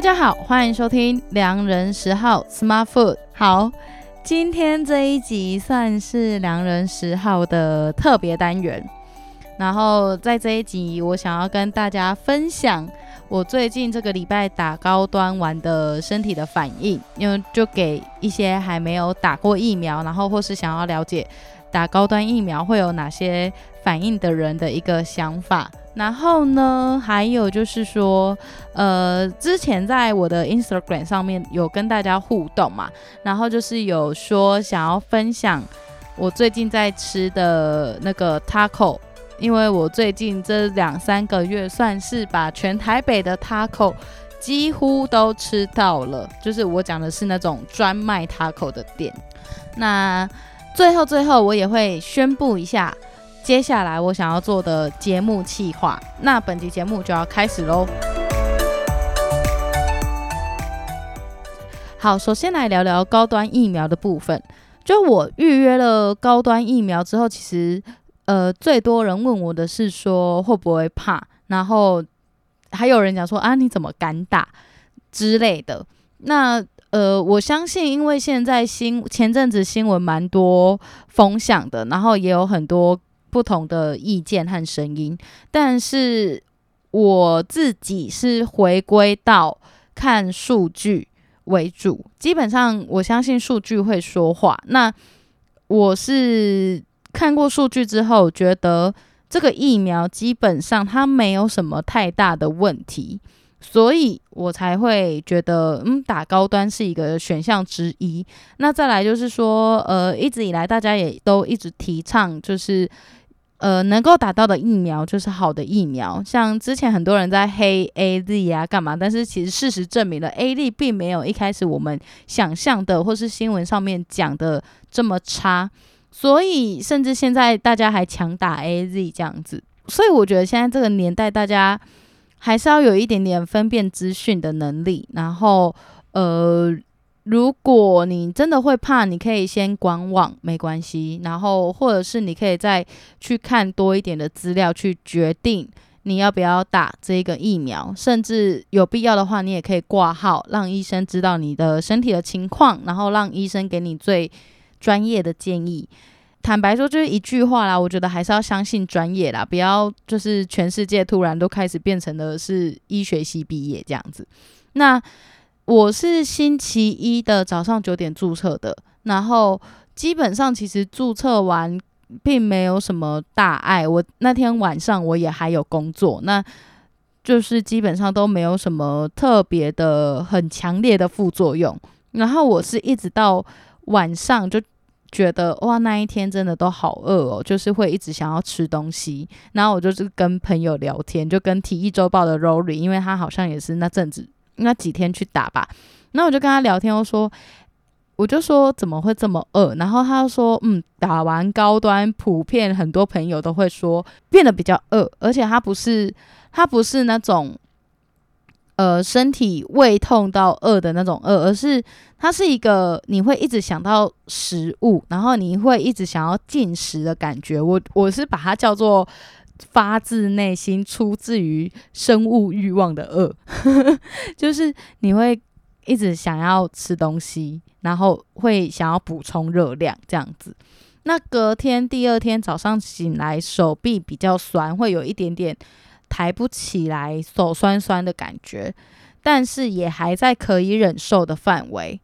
大家好，欢迎收听良人十号 Smart Food。好，今天这一集算是良人十号的特别单元。然后在这一集，我想要跟大家分享我最近这个礼拜打高端完的身体的反应，因为就给一些还没有打过疫苗，然后或是想要了解打高端疫苗会有哪些反应的人的一个想法。然后呢，还有就是说，呃，之前在我的 Instagram 上面有跟大家互动嘛，然后就是有说想要分享我最近在吃的那个 taco，因为我最近这两三个月算是把全台北的 taco 几乎都吃到了，就是我讲的是那种专卖 taco 的店。那最后最后我也会宣布一下。接下来我想要做的节目企划，那本集节目就要开始喽。好，首先来聊聊高端疫苗的部分。就我预约了高端疫苗之后，其实呃最多人问我的是说会不会怕，然后还有人讲说啊你怎么敢打之类的。那呃我相信，因为现在新前阵子新闻蛮多风向的，然后也有很多。不同的意见和声音，但是我自己是回归到看数据为主。基本上，我相信数据会说话。那我是看过数据之后，觉得这个疫苗基本上它没有什么太大的问题，所以我才会觉得，嗯，打高端是一个选项之一。那再来就是说，呃，一直以来大家也都一直提倡，就是。呃，能够打到的疫苗就是好的疫苗。像之前很多人在黑 AZ 啊，干嘛？但是其实事实证明了，AZ 并没有一开始我们想象的，或是新闻上面讲的这么差。所以，甚至现在大家还强打 AZ 这样子。所以，我觉得现在这个年代，大家还是要有一点点分辨资讯的能力。然后，呃。如果你真的会怕，你可以先观望，没关系。然后，或者是你可以再去看多一点的资料，去决定你要不要打这个疫苗。甚至有必要的话，你也可以挂号，让医生知道你的身体的情况，然后让医生给你最专业的建议。坦白说，就是一句话啦，我觉得还是要相信专业啦，不要就是全世界突然都开始变成的是医学系毕业这样子。那。我是星期一的早上九点注册的，然后基本上其实注册完并没有什么大碍。我那天晚上我也还有工作，那就是基本上都没有什么特别的很强烈的副作用。然后我是一直到晚上就觉得哇，那一天真的都好饿哦，就是会一直想要吃东西。然后我就是跟朋友聊天，就跟体育周报的 Rory，因为他好像也是那阵子。那几天去打吧，那我就跟他聊天，我说，我就说怎么会这么饿？然后他说，嗯，打完高端，普遍很多朋友都会说变得比较饿，而且他不是他不是那种，呃，身体胃痛到饿的那种饿，而是它是一个你会一直想到食物，然后你会一直想要进食的感觉。我我是把它叫做。发自内心、出自于生物欲望的饿，就是你会一直想要吃东西，然后会想要补充热量这样子。那隔天第二天早上醒来，手臂比较酸，会有一点点抬不起来，手酸酸的感觉，但是也还在可以忍受的范围。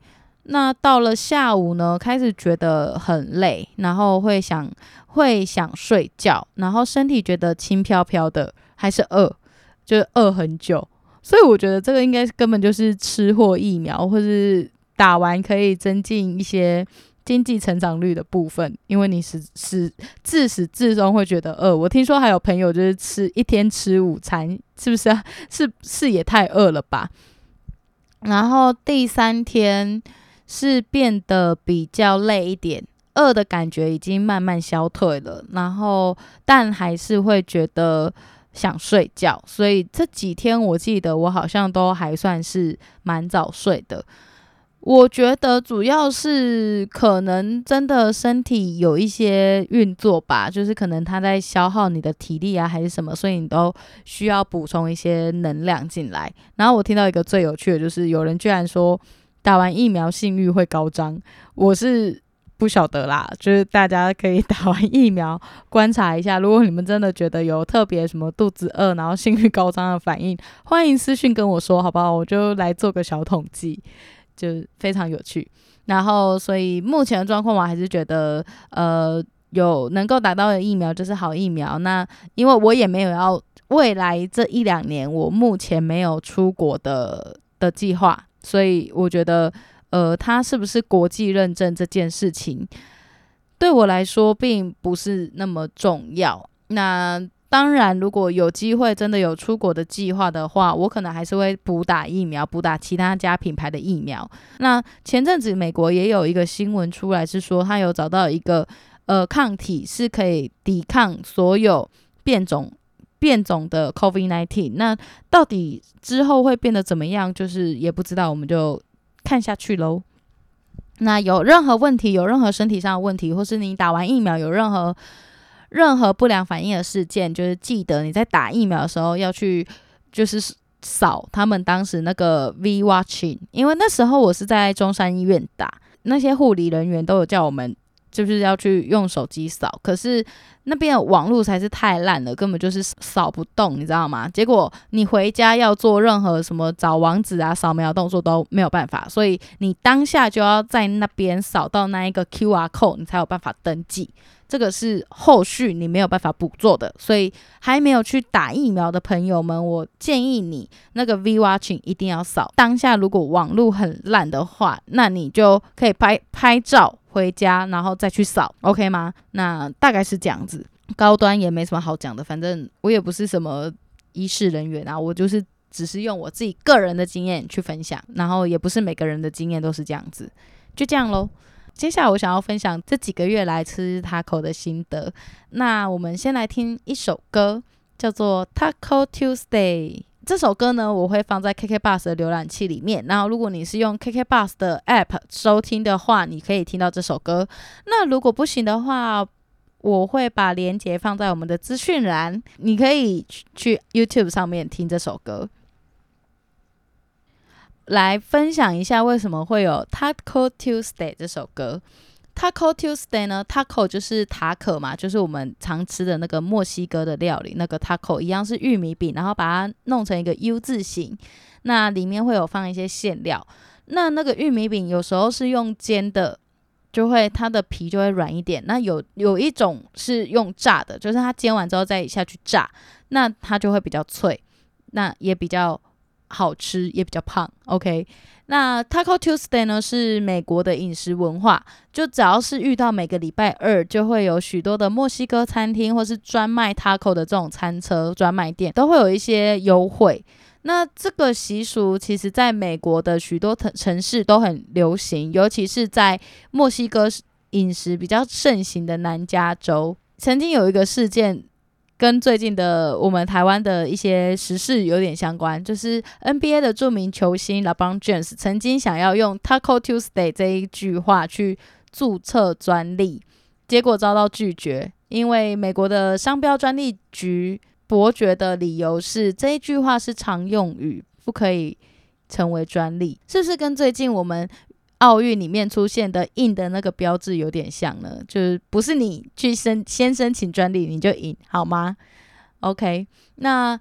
那到了下午呢，开始觉得很累，然后会想会想睡觉，然后身体觉得轻飘飘的，还是饿，就饿很久。所以我觉得这个应该根本就是吃货疫苗，或是打完可以增进一些经济成长率的部分，因为你是是自始至终会觉得饿。我听说还有朋友就是吃一天吃午餐，是不是啊？是是也太饿了吧？然后第三天。是变得比较累一点，饿的感觉已经慢慢消退了，然后但还是会觉得想睡觉，所以这几天我记得我好像都还算是蛮早睡的。我觉得主要是可能真的身体有一些运作吧，就是可能它在消耗你的体力啊，还是什么，所以你都需要补充一些能量进来。然后我听到一个最有趣的，就是有人居然说打完疫苗性欲会高涨，我是。不晓得啦，就是大家可以 打完疫苗观察一下。如果你们真的觉得有特别什么肚子饿，然后性欲高涨的反应，欢迎私讯跟我说，好不好？我就来做个小统计，就非常有趣。然后，所以目前的状况，我还是觉得，呃，有能够打到的疫苗就是好疫苗。那因为我也没有要未来这一两年，我目前没有出国的的计划，所以我觉得。呃，它是不是国际认证这件事情，对我来说并不是那么重要。那当然，如果有机会真的有出国的计划的话，我可能还是会补打疫苗，补打其他家品牌的疫苗。那前阵子美国也有一个新闻出来，是说他有找到一个呃抗体是可以抵抗所有变种变种的 COVID-19。那到底之后会变得怎么样，就是也不知道，我们就。看下去喽。那有任何问题，有任何身体上的问题，或是你打完疫苗有任何任何不良反应的事件，就是记得你在打疫苗的时候要去，就是扫他们当时那个 V Watching，因为那时候我是在中山医院打，那些护理人员都有叫我们。就是要去用手机扫，可是那边的网络才是太烂了，根本就是扫不动，你知道吗？结果你回家要做任何什么找网址啊、扫描动作都没有办法，所以你当下就要在那边扫到那一个 QR code，你才有办法登记。这个是后续你没有办法补做的，所以还没有去打疫苗的朋友们，我建议你那个 V Watching 一定要扫。当下如果网络很烂的话，那你就可以拍拍照回家，然后再去扫，OK 吗？那大概是这样子，高端也没什么好讲的，反正我也不是什么医事人员啊，我就是只是用我自己个人的经验去分享，然后也不是每个人的经验都是这样子，就这样喽。接下来我想要分享这几个月来吃 taco 的心得。那我们先来听一首歌，叫做 Taco Tuesday。这首歌呢，我会放在 KK Bus 的浏览器里面。然后如果你是用 KK Bus 的 App 收听的话，你可以听到这首歌。那如果不行的话，我会把链接放在我们的资讯栏，你可以去 YouTube 上面听这首歌。来分享一下为什么会有 Taco Tuesday 这首歌。Taco Tuesday 呢，Taco 就是塔可嘛，就是我们常吃的那个墨西哥的料理，那个 Taco 一样是玉米饼，然后把它弄成一个 U 字形，那里面会有放一些馅料。那那个玉米饼有时候是用煎的，就会它的皮就会软一点。那有有一种是用炸的，就是它煎完之后再下去炸，那它就会比较脆，那也比较。好吃也比较胖，OK。那 Taco Tuesday 呢，是美国的饮食文化，就只要是遇到每个礼拜二，就会有许多的墨西哥餐厅或是专卖 Taco 的这种餐车专卖店，都会有一些优惠。那这个习俗其实在美国的许多城城市都很流行，尤其是在墨西哥饮食比较盛行的南加州，曾经有一个事件。跟最近的我们台湾的一些时事有点相关，就是 NBA 的著名球星 LeBron James 曾经想要用 Taco Tuesday 这一句话去注册专利，结果遭到拒绝，因为美国的商标专利局伯爵的理由是这一句话是常用语，不可以成为专利，是不是跟最近我们？奥运里面出现的印的那个标志有点像呢，就是不是你去申先申请专利你就赢好吗？OK，那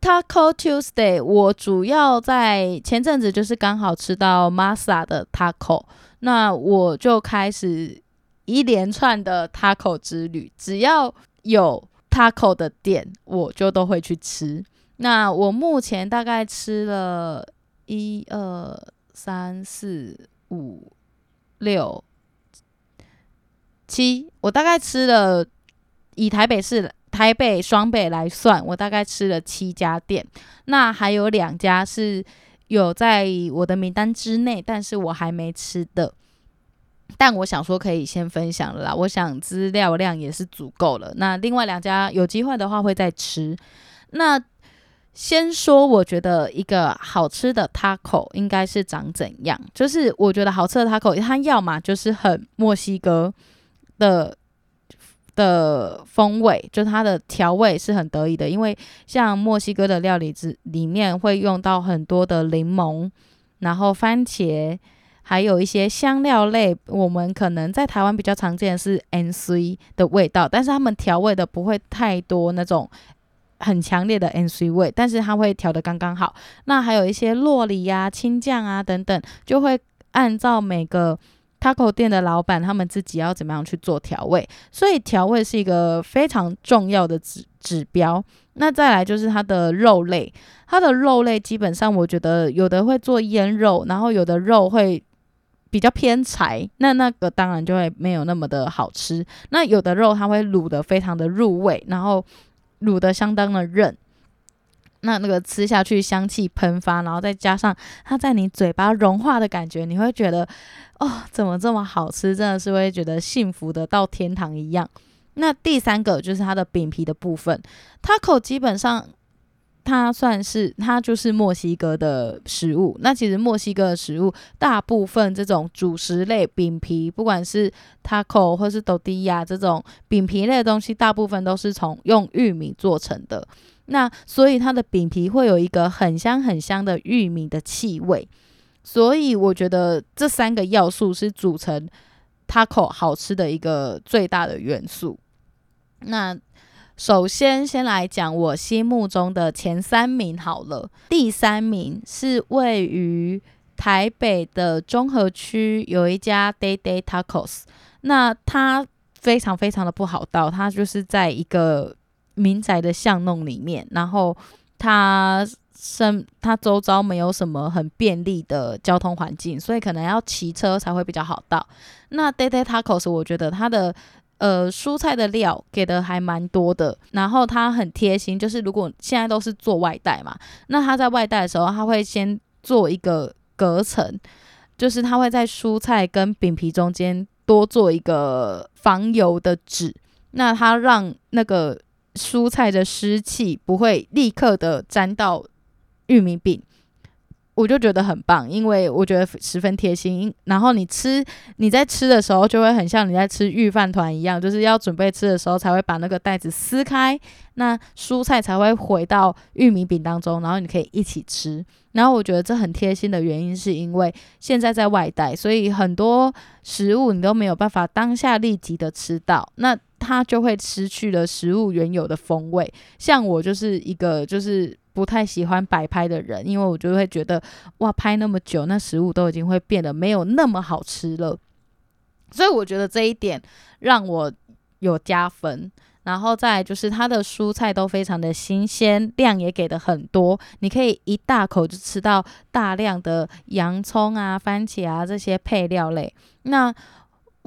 Taco Tuesday 我主要在前阵子就是刚好吃到 Masa 的 Taco，那我就开始一连串的 Taco 之旅，只要有 Taco 的店我就都会去吃。那我目前大概吃了一二。三四五六七，我大概吃了，以台北市台北双北来算，我大概吃了七家店。那还有两家是有在我的名单之内，但是我还没吃的。但我想说可以先分享了啦，我想资料量也是足够了。那另外两家有机会的话会再吃。那先说，我觉得一个好吃的 taco 应该是长怎样？就是我觉得好吃的 taco，它要么就是很墨西哥的的风味，就它的调味是很得意的，因为像墨西哥的料理之里面会用到很多的柠檬，然后番茄，还有一些香料类。我们可能在台湾比较常见的是 NC 的味道，但是他们调味的不会太多那种。很强烈的 N C 味，但是它会调得刚刚好。那还有一些洛梨呀、青酱啊等等，就会按照每个 taco 店的老板他们自己要怎么样去做调味。所以调味是一个非常重要的指指标。那再来就是它的肉类，它的肉类基本上我觉得有的会做腌肉，然后有的肉会比较偏柴，那那个当然就会没有那么的好吃。那有的肉它会卤得非常的入味，然后。卤得相当的韧，那那个吃下去香气喷发，然后再加上它在你嘴巴融化的感觉，你会觉得哦，怎么这么好吃？真的是会觉得幸福的到天堂一样。那第三个就是它的饼皮的部分，Taco 基本上。它算是，它就是墨西哥的食物。那其实墨西哥的食物，大部分这种主食类饼皮，不管是 taco 或是 d o d i a 这种饼皮类的东西，大部分都是从用玉米做成的。那所以它的饼皮会有一个很香很香的玉米的气味。所以我觉得这三个要素是组成 taco 好吃的一个最大的元素。那首先，先来讲我心目中的前三名好了。第三名是位于台北的中和区，有一家 Day Day Tacos。那它非常非常的不好到，它就是在一个民宅的巷弄里面，然后它身它周遭没有什么很便利的交通环境，所以可能要骑车才会比较好到。那 Day Day Tacos，我觉得它的。呃，蔬菜的料给的还蛮多的，然后他很贴心，就是如果现在都是做外带嘛，那他在外带的时候，他会先做一个隔层，就是他会在蔬菜跟饼皮中间多做一个防油的纸，那他让那个蔬菜的湿气不会立刻的沾到玉米饼。我就觉得很棒，因为我觉得十分贴心。然后你吃，你在吃的时候就会很像你在吃御饭团一样，就是要准备吃的时候才会把那个袋子撕开，那蔬菜才会回到玉米饼当中，然后你可以一起吃。然后我觉得这很贴心的原因是因为现在在外带，所以很多食物你都没有办法当下立即的吃到，那它就会失去了食物原有的风味。像我就是一个就是。不太喜欢摆拍的人，因为我就会觉得哇，拍那么久，那食物都已经会变得没有那么好吃了。所以我觉得这一点让我有加分。然后再就是它的蔬菜都非常的新鲜，量也给的很多，你可以一大口就吃到大量的洋葱啊、番茄啊这些配料类。那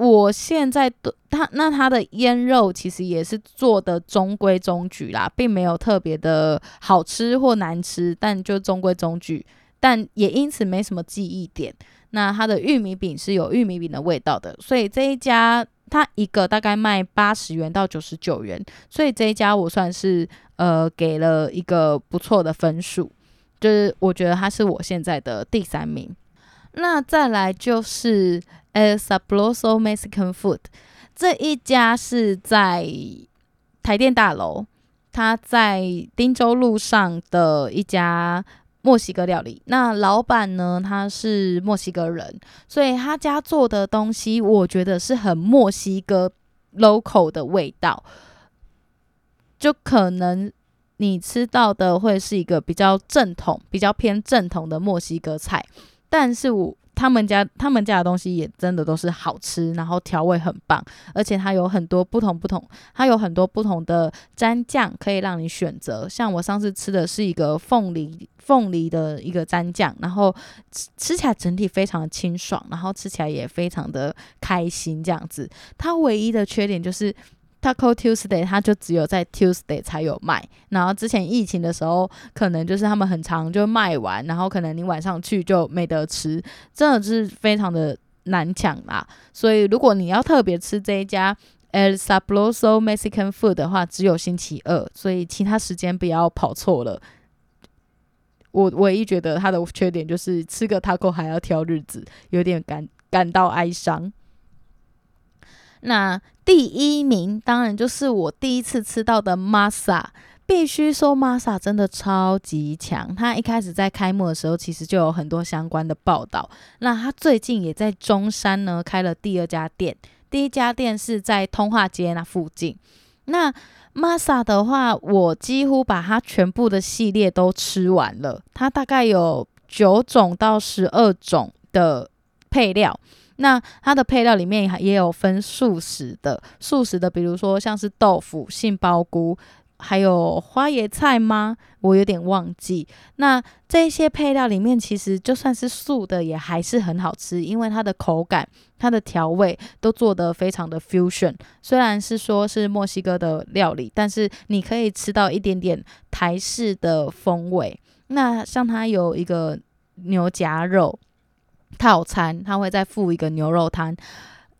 我现在的它，那它的腌肉其实也是做的中规中矩啦，并没有特别的好吃或难吃，但就中规中矩，但也因此没什么记忆点。那它的玉米饼是有玉米饼的味道的，所以这一家它一个大概卖八十元到九十九元，所以这一家我算是呃给了一个不错的分数，就是我觉得它是我现在的第三名。那再来就是。El Sabroso Mexican Food 这一家是在台电大楼，它在汀州路上的一家墨西哥料理。那老板呢，他是墨西哥人，所以他家做的东西，我觉得是很墨西哥 local 的味道。就可能你吃到的会是一个比较正统、比较偏正统的墨西哥菜，但是我。他们家他们家的东西也真的都是好吃，然后调味很棒，而且它有很多不同不同，它有很多不同的蘸酱可以让你选择。像我上次吃的是一个凤梨凤梨的一个蘸酱，然后吃吃起来整体非常的清爽，然后吃起来也非常的开心这样子。它唯一的缺点就是。Taco Tuesday，它就只有在 Tuesday 才有卖。然后之前疫情的时候，可能就是他们很长就卖完，然后可能你晚上去就没得吃，真的是非常的难抢啦。所以如果你要特别吃这一家 El Sabroso Mexican Food 的话，只有星期二，所以其他时间不要跑错了。我唯一觉得它的缺点就是吃个 taco 还要挑日子，有点感感到哀伤。那第一名当然就是我第一次吃到的 Masa，必须说 Masa 真的超级强。它一开始在开幕的时候，其实就有很多相关的报道。那它最近也在中山呢开了第二家店，第一家店是在通化街那附近。那 Masa 的话，我几乎把它全部的系列都吃完了。它大概有九种到十二种的配料。那它的配料里面也有分素食的，素食的，比如说像是豆腐、杏鲍菇，还有花椰菜吗？我有点忘记。那这些配料里面，其实就算是素的，也还是很好吃，因为它的口感、它的调味都做得非常的 fusion。虽然是说是墨西哥的料理，但是你可以吃到一点点台式的风味。那像它有一个牛夹肉。套餐，他会再附一个牛肉汤，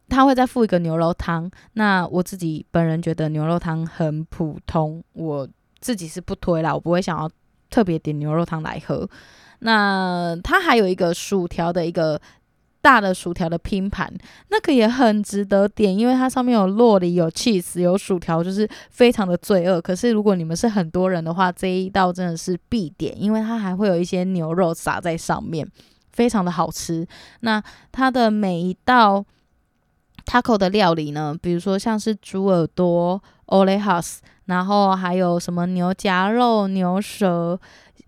他会再附一个牛肉汤。那我自己本人觉得牛肉汤很普通，我自己是不推啦，我不会想要特别点牛肉汤来喝。那它还有一个薯条的一个大的薯条的拼盘，那个也很值得点，因为它上面有酪梨、有 cheese、有薯条，就是非常的罪恶。可是如果你们是很多人的话，这一道真的是必点，因为它还会有一些牛肉撒在上面。非常的好吃。那它的每一道 taco 的料理呢，比如说像是猪耳朵 olejas，然后还有什么牛夹肉、牛舌，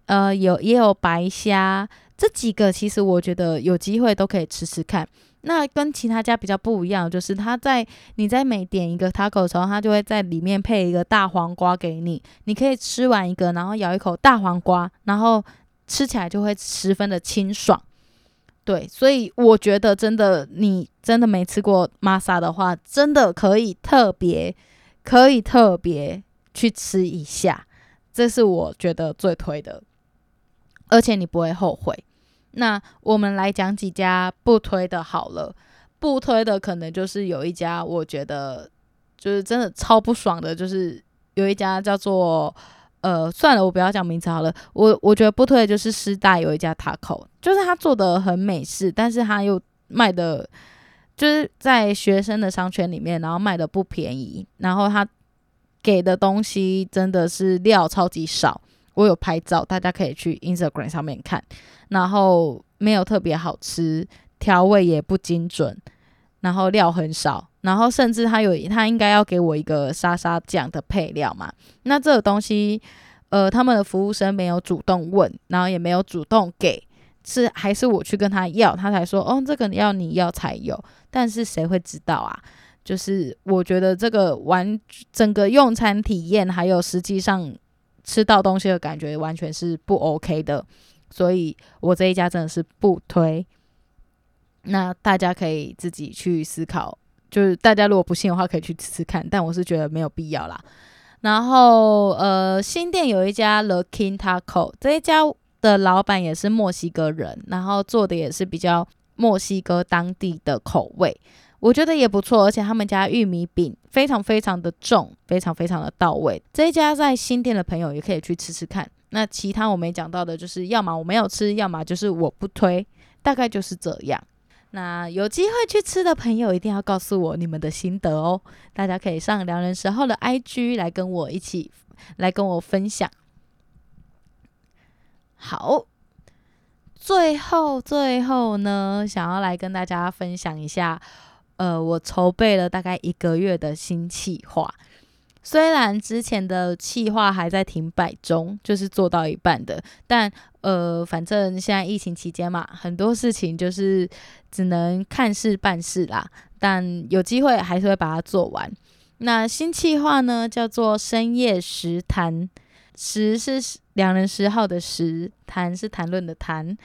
呃，有也有白虾，这几个其实我觉得有机会都可以吃吃看。那跟其他家比较不一样，就是它在你在每点一个 taco 的时候，它就会在里面配一个大黄瓜给你，你可以吃完一个，然后咬一口大黄瓜，然后吃起来就会十分的清爽。对，所以我觉得真的，你真的没吃过玛莎的话，真的可以特别，可以特别去吃一下，这是我觉得最推的，而且你不会后悔。那我们来讲几家不推的好了，不推的可能就是有一家，我觉得就是真的超不爽的，就是有一家叫做。呃，算了，我不要讲名字好了。我我觉得不推的就是师大有一家 taco，就是他做的很美式，但是他又卖的，就是在学生的商圈里面，然后卖的不便宜，然后他给的东西真的是料超级少。我有拍照，大家可以去 Instagram 上面看，然后没有特别好吃，调味也不精准，然后料很少。然后甚至他有，他应该要给我一个沙沙酱的配料嘛？那这个东西，呃，他们的服务生没有主动问，然后也没有主动给，是还是我去跟他要，他才说，哦，这个要你要才有。但是谁会知道啊？就是我觉得这个完整个用餐体验，还有实际上吃到东西的感觉，完全是不 OK 的。所以我这一家真的是不推。那大家可以自己去思考。就是大家如果不信的话，可以去吃吃看，但我是觉得没有必要啦。然后呃，新店有一家 The King Taco，这一家的老板也是墨西哥人，然后做的也是比较墨西哥当地的口味，我觉得也不错。而且他们家玉米饼非常非常的重，非常非常的到位。这一家在新店的朋友也可以去吃吃看。那其他我没讲到的，就是要么我没有吃，要么就是我不推，大概就是这样。那有机会去吃的朋友，一定要告诉我你们的心得哦。大家可以上良人拾号的 IG 来跟我一起来跟我分享。好，最后最后呢，想要来跟大家分享一下，呃，我筹备了大概一个月的新企划。虽然之前的企划还在停摆中，就是做到一半的，但呃，反正现在疫情期间嘛，很多事情就是只能看事办事啦。但有机会还是会把它做完。那新企划呢，叫做深夜食谈，食是两人十号的食，谈是谈论的谈。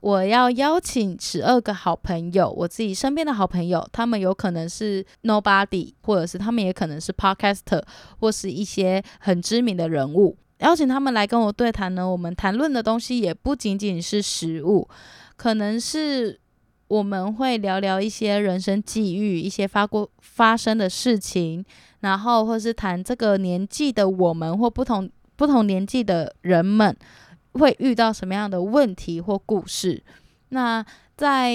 我要邀请十二个好朋友，我自己身边的好朋友，他们有可能是 nobody，或者是他们也可能是 podcaster，或是一些很知名的人物，邀请他们来跟我对谈呢。我们谈论的东西也不仅仅是食物，可能是我们会聊聊一些人生际遇，一些发过发生的事情，然后或是谈这个年纪的我们或不同不同年纪的人们。会遇到什么样的问题或故事。那在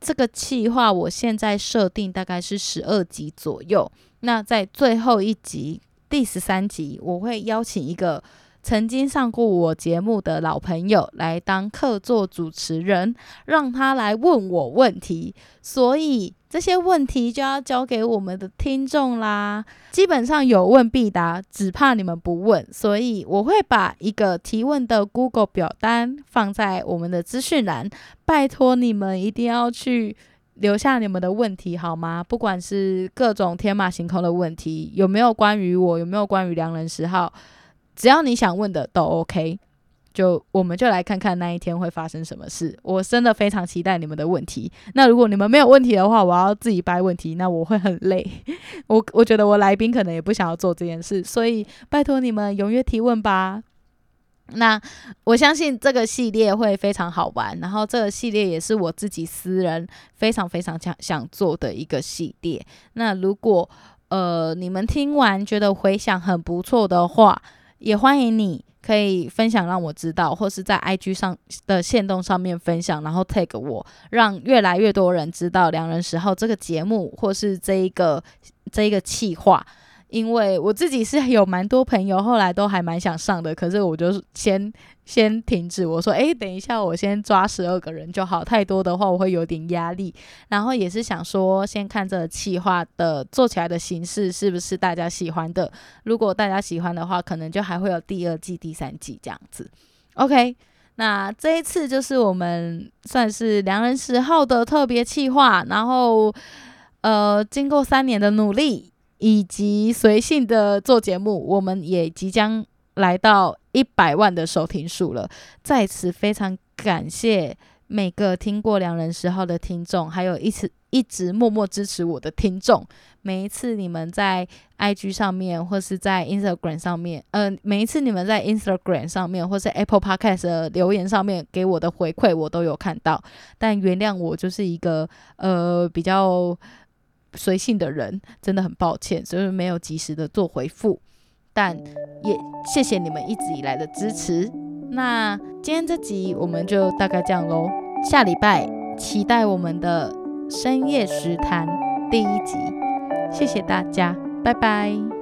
这个企划，我现在设定大概是十二集左右。那在最后一集，第十三集，我会邀请一个曾经上过我节目的老朋友来当客座主持人，让他来问我问题。所以这些问题就要交给我们的听众啦。基本上有问必答，只怕你们不问。所以我会把一个提问的 Google 表单放在我们的资讯栏，拜托你们一定要去留下你们的问题好吗？不管是各种天马行空的问题，有没有关于我，有没有关于良人十号？只要你想问的都 OK，就我们就来看看那一天会发生什么事。我真的非常期待你们的问题。那如果你们没有问题的话，我要自己掰问题，那我会很累。我我觉得我来宾可能也不想要做这件事，所以拜托你们踊跃提问吧。那我相信这个系列会非常好玩，然后这个系列也是我自己私人非常非常想想做的一个系列。那如果呃你们听完觉得回响很不错的话，也欢迎你可以分享让我知道，或是在 IG 上的线动上面分享，然后 tag 我，让越来越多人知道《两人十号》这个节目，或是这一个这一个企划。因为我自己是有蛮多朋友，后来都还蛮想上的，可是我就先先停止。我说，诶，等一下，我先抓十二个人就好，太多的话我会有点压力。然后也是想说，先看这个企划的做起来的形式是不是大家喜欢的。如果大家喜欢的话，可能就还会有第二季、第三季这样子。OK，那这一次就是我们算是良人十号的特别企划，然后呃，经过三年的努力。以及随性的做节目，我们也即将来到一百万的收听数了。在此非常感谢每个听过《良人十号》的听众，还有一直一直默默支持我的听众。每一次你们在 IG 上面，或是在 Instagram 上面，呃，每一次你们在 Instagram 上面，或是 Apple Podcast 的留言上面给我的回馈，我都有看到。但原谅我，就是一个呃比较。随性的人真的很抱歉，所以没有及时的做回复，但也谢谢你们一直以来的支持。那今天这集我们就大概这样喽，下礼拜期待我们的深夜食谈第一集，谢谢大家，拜拜。